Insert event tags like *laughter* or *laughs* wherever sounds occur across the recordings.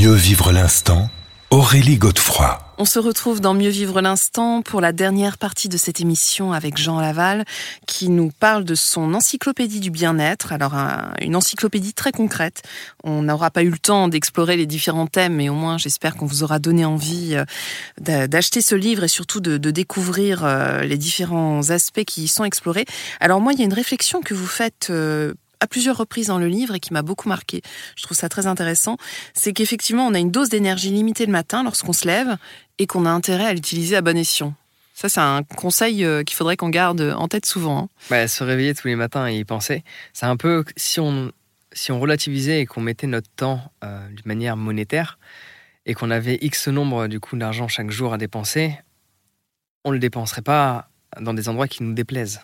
Mieux vivre l'instant, Aurélie Godefroy. On se retrouve dans Mieux vivre l'instant pour la dernière partie de cette émission avec Jean Laval qui nous parle de son encyclopédie du bien-être. Alors une encyclopédie très concrète. On n'aura pas eu le temps d'explorer les différents thèmes, mais au moins j'espère qu'on vous aura donné envie euh, d'acheter ce livre et surtout de, découvrir euh, les différents aspects qui y sont explorés. Alors moi, il y a une réflexion que vous faites euh, à plusieurs reprises dans le livre et qui m'a beaucoup marqué. Je trouve ça très intéressant. C'est qu'effectivement, on a une dose d'énergie limitée le matin lorsqu'on se lève et qu'on a intérêt à l'utiliser à bon escient. Ça, c'est un conseil euh, qu'il faudrait qu'on garde en tête souvent. Hein. Bah, se réveiller tous les matins et y penser, c'est un peu si on, si on relativisait et qu'on mettait notre temps euh, d'une manière monétaire et qu'on avait X nombre du coup d'argent chaque jour à dépenser, on ne le dépenserait pas dans des endroits qui nous déplaisent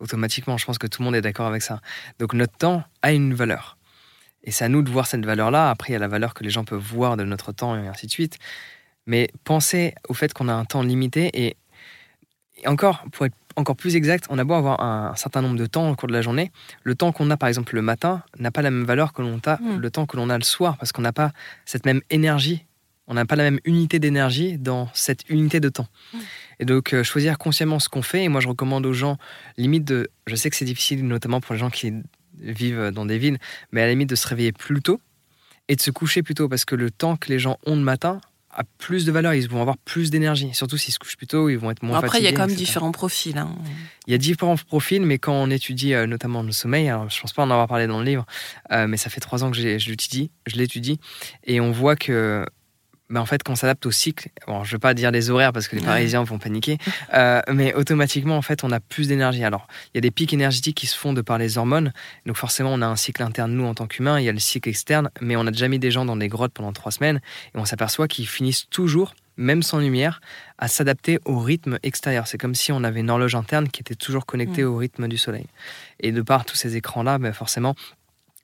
automatiquement. Je pense que tout le monde est d'accord avec ça. Donc notre temps a une valeur. Et c'est à nous de voir cette valeur-là. Après, il y a la valeur que les gens peuvent voir de notre temps et ainsi de suite. Mais pensez au fait qu'on a un temps limité et, encore, pour être encore plus exact, on a beau avoir un, certain nombre de temps au cours de la journée, le temps qu'on a par exemple le matin n'a pas la même valeur que l'on a hmm. le temps que l'on a le soir parce qu'on n'a pas cette même énergie, on n'a pas la même unité d'énergie dans cette unité de temps. Hmm. Et donc, euh, choisir consciemment ce qu'on fait. Et moi, je recommande aux gens, limite de. Je sais que c'est difficile, notamment pour les gens qui vivent dans des villes, mais à la limite de se réveiller plus tôt et de se coucher plus tôt. Parce que le temps que les gens ont le matin a plus de valeur, ils vont avoir plus d'énergie. Surtout s'ils se couchent plus tôt, ils vont être moins Après, fatigués. Après, il y a quand même différents profils. Hein. Il y a différents profils, mais quand on étudie euh, notamment le sommeil, alors je pense pas en avoir parlé dans le livre, euh, mais ça fait trois ans que je l'étudie, je l'étudie, et on voit que mais en fait, quand on s'adapte au cycle, bon, je ne vais pas dire les horaires parce que les Parisiens vont paniquer, *laughs* euh, mais automatiquement, en fait, on a plus d'énergie. Alors, il y a des pics énergétiques qui se font de par les hormones, donc forcément, on a un cycle interne, nous, en tant qu'humains, il y a le cycle externe, mais on a déjà mis des gens dans des grottes pendant trois semaines, et on s'aperçoit qu'ils finissent toujours, même sans lumière, à s'adapter au rythme extérieur. C'est comme si on avait une horloge interne qui était toujours connectée au rythme du soleil. Et de par tous ces écrans-là, ben forcément,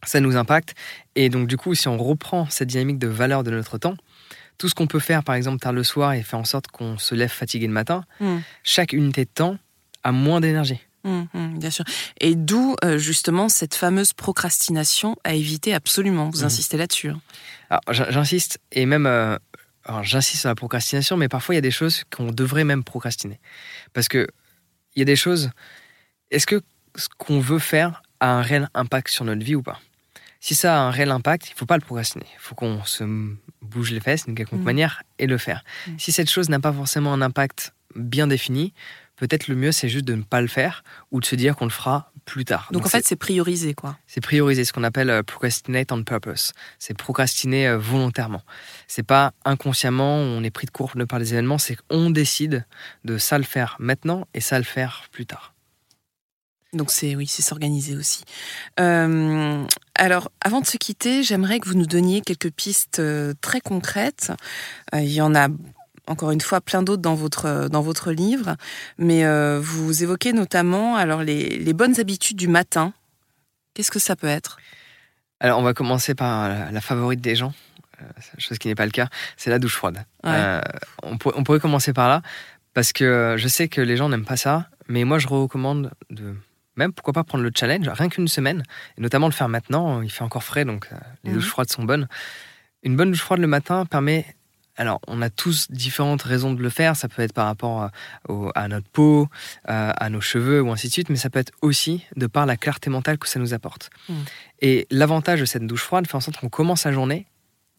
ça nous impacte. Et donc, du coup, si on reprend cette dynamique de valeur de notre temps, tout ce qu'on peut faire, par exemple, tard le soir et faire en sorte qu'on se lève fatigué le matin, hmm. chaque unité de temps a moins d'énergie. Hmm, hmm, bien sûr. Et d'où euh, justement cette fameuse procrastination à éviter absolument. Vous insistez là-dessus. Hein. J'insiste, et même euh, j'insiste sur la procrastination, mais parfois il y a des choses qu'on devrait même procrastiner. Parce que il y a des choses. Est-ce que ce qu'on veut faire a un réel impact sur notre vie ou pas? Si ça a un réel impact, il ne faut pas le procrastiner. Il faut qu'on se bouge les fesses d'une quelconque mm. manière et le faire. Mm. Si cette chose n'a pas forcément un impact bien défini, peut-être le mieux c'est juste de ne pas le faire ou de se dire qu'on le fera plus tard. Donc, en fait c'est prioriser quoi. C'est prioriser ce qu'on appelle euh, procrastinate on purpose. C'est procrastiner euh, volontairement. C'est pas inconsciemment on est pris de court par les événements, c'est qu'on décide de ça le faire maintenant et ça le faire plus tard. Donc c'est oui, c'est s'organiser aussi. Euh, alors, avant de se quitter, j'aimerais que vous nous donniez quelques pistes euh, très concrètes. Euh, il y en a encore une fois plein d'autres dans votre dans votre livre, mais vous évoquez notamment alors les, les bonnes habitudes du matin. Qu'est-ce que ça peut être? Alors, on va commencer par la, favorite des gens, chose qui n'est pas le cas, c'est la douche froide. on, on pourrait commencer par là parce que je sais que les gens n'aiment pas ça, mais moi je recommande de même pourquoi pas prendre le challenge, rien qu'une semaine, et notamment le faire maintenant, il fait encore frais, donc euh, les douches mhm. froides sont bonnes. Une bonne douche froide le matin permet alors, on a tous différentes raisons de le faire. Ça peut être par rapport euh, à, notre peau, euh, à nos cheveux ou ainsi de suite, mais ça peut être aussi de par la clarté mentale que ça nous apporte. Mhm. Et l'avantage de cette douche froide fait en sorte qu'on commence la journée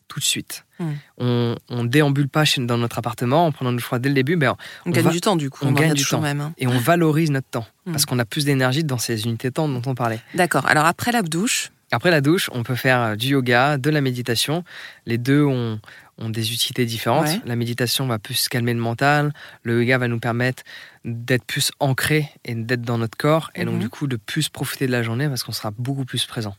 tout de suite. Hmm. On, on déambule pas dans notre appartement en prenant une froide dès le début. Ben, on, gagne du temps du coup. On, gagne du temps. Même, hein. Et on valorise notre temps hmm. parce qu'on a plus d'énergie dans ces unités de temps dont on parlait. D'accord. Alors après la douche? Après la douche, on peut faire du yoga, de la méditation. Les deux ont, ont des utilités différentes. La méditation va plus calmer le mental. Le yoga va nous permettre d'être plus ancré et d'être dans notre corps. Et donc, mhm. du coup, de plus profiter de la journée parce qu'on sera beaucoup plus présent.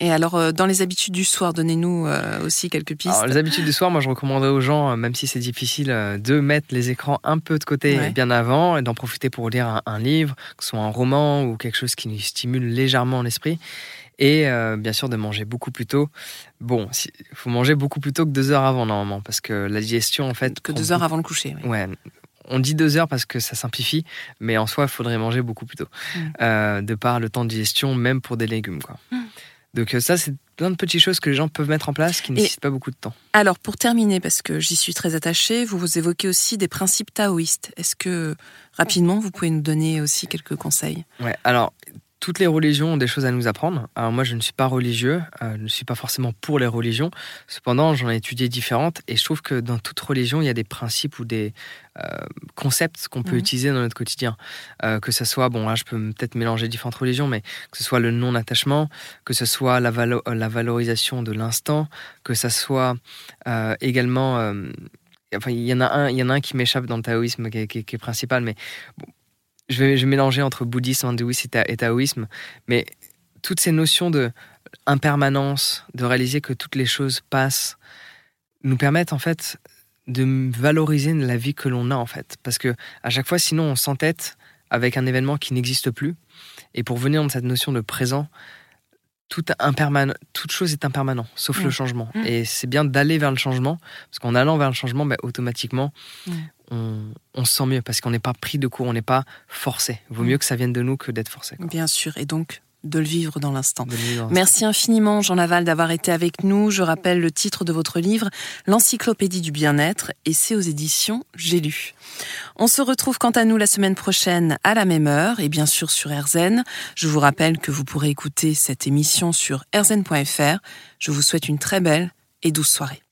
Et alors, euh, dans les habitudes du soir, donnez-nous euh, aussi quelques pistes. Alors, les habitudes du soir, moi, je recommanderais aux gens, euh, même si c'est difficile, de mettre les écrans un peu de côté bien avant et d'en profiter pour lire un, livre, que ce soit un roman ou quelque chose qui nous stimule légèrement l'esprit. Et bien sûr, de manger beaucoup plus tôt. Bon, il faut manger beaucoup plus tôt que deux heures avant, normalement, parce que la digestion, en fait. Que deux heures avant le coucher, oui. Ouais, on dit deux heures parce que ça simplifie, mais en soi, il faudrait manger beaucoup plus tôt. Mm. de par le temps de digestion, même pour des légumes. Quoi. Mm. Donc euh, ça, c'est plein de petites choses que les gens peuvent mettre en place qui ne nécessitent pas beaucoup de temps. Alors, pour terminer, parce que j'y suis très attachée, vous vous évoquez aussi des principes taoïstes. Est-ce que, rapidement, vous pouvez nous donner aussi quelques conseils? Ouais, alors, toutes les religions ont des choses à nous apprendre. Alors moi, je ne suis pas religieux, euh, je ne suis pas forcément pour les religions. Cependant, j'en ai étudié différentes et je trouve que dans toute religion, il y a des principes ou des euh, concepts qu'on peut mhm. utiliser dans notre quotidien. Euh, que ce soit, bon là, je peux peut-être mélanger différentes religions, mais que ce soit le non-attachement, que ce soit la, la valorisation de l'instant, que ce soit également enfin il y en a un il y en a un qui m'échappe dans le taoïsme qui est, qui est principal mais bon, je vais, je mélanger entre bouddhisme, hindouisme et, taoïsme, mais toutes ces notions de impermanence, de réaliser que toutes les choses passent, nous permettent en fait de valoriser la vie que l'on a en fait, parce que à chaque fois, sinon, on s'entête avec un événement qui n'existe plus, et pour venir dans cette notion de présent, tout toute chose est impermanent, sauf le mm. changement. Mm. Et c'est bien d'aller vers le changement, parce qu'en allant vers le changement, bah, automatiquement, mm. On, se sent mieux, parce qu'on n'est pas pris de court, on n'est pas forcé. Vaut mieux que ça vienne de nous que d'être forcé. Bien sûr, et donc de le vivre dans l'instant. Merci infiniment, Jean Laval, d'avoir été avec nous. Je rappelle le titre de votre livre, L'Encyclopédie du bien-être, et c'est aux éditions J'ai lu. On se retrouve quant à nous la semaine prochaine à la même heure, et bien sûr sur RZN. Je vous rappelle que vous pourrez écouter cette émission sur rzn.fr. Je vous souhaite une très belle et douce soirée.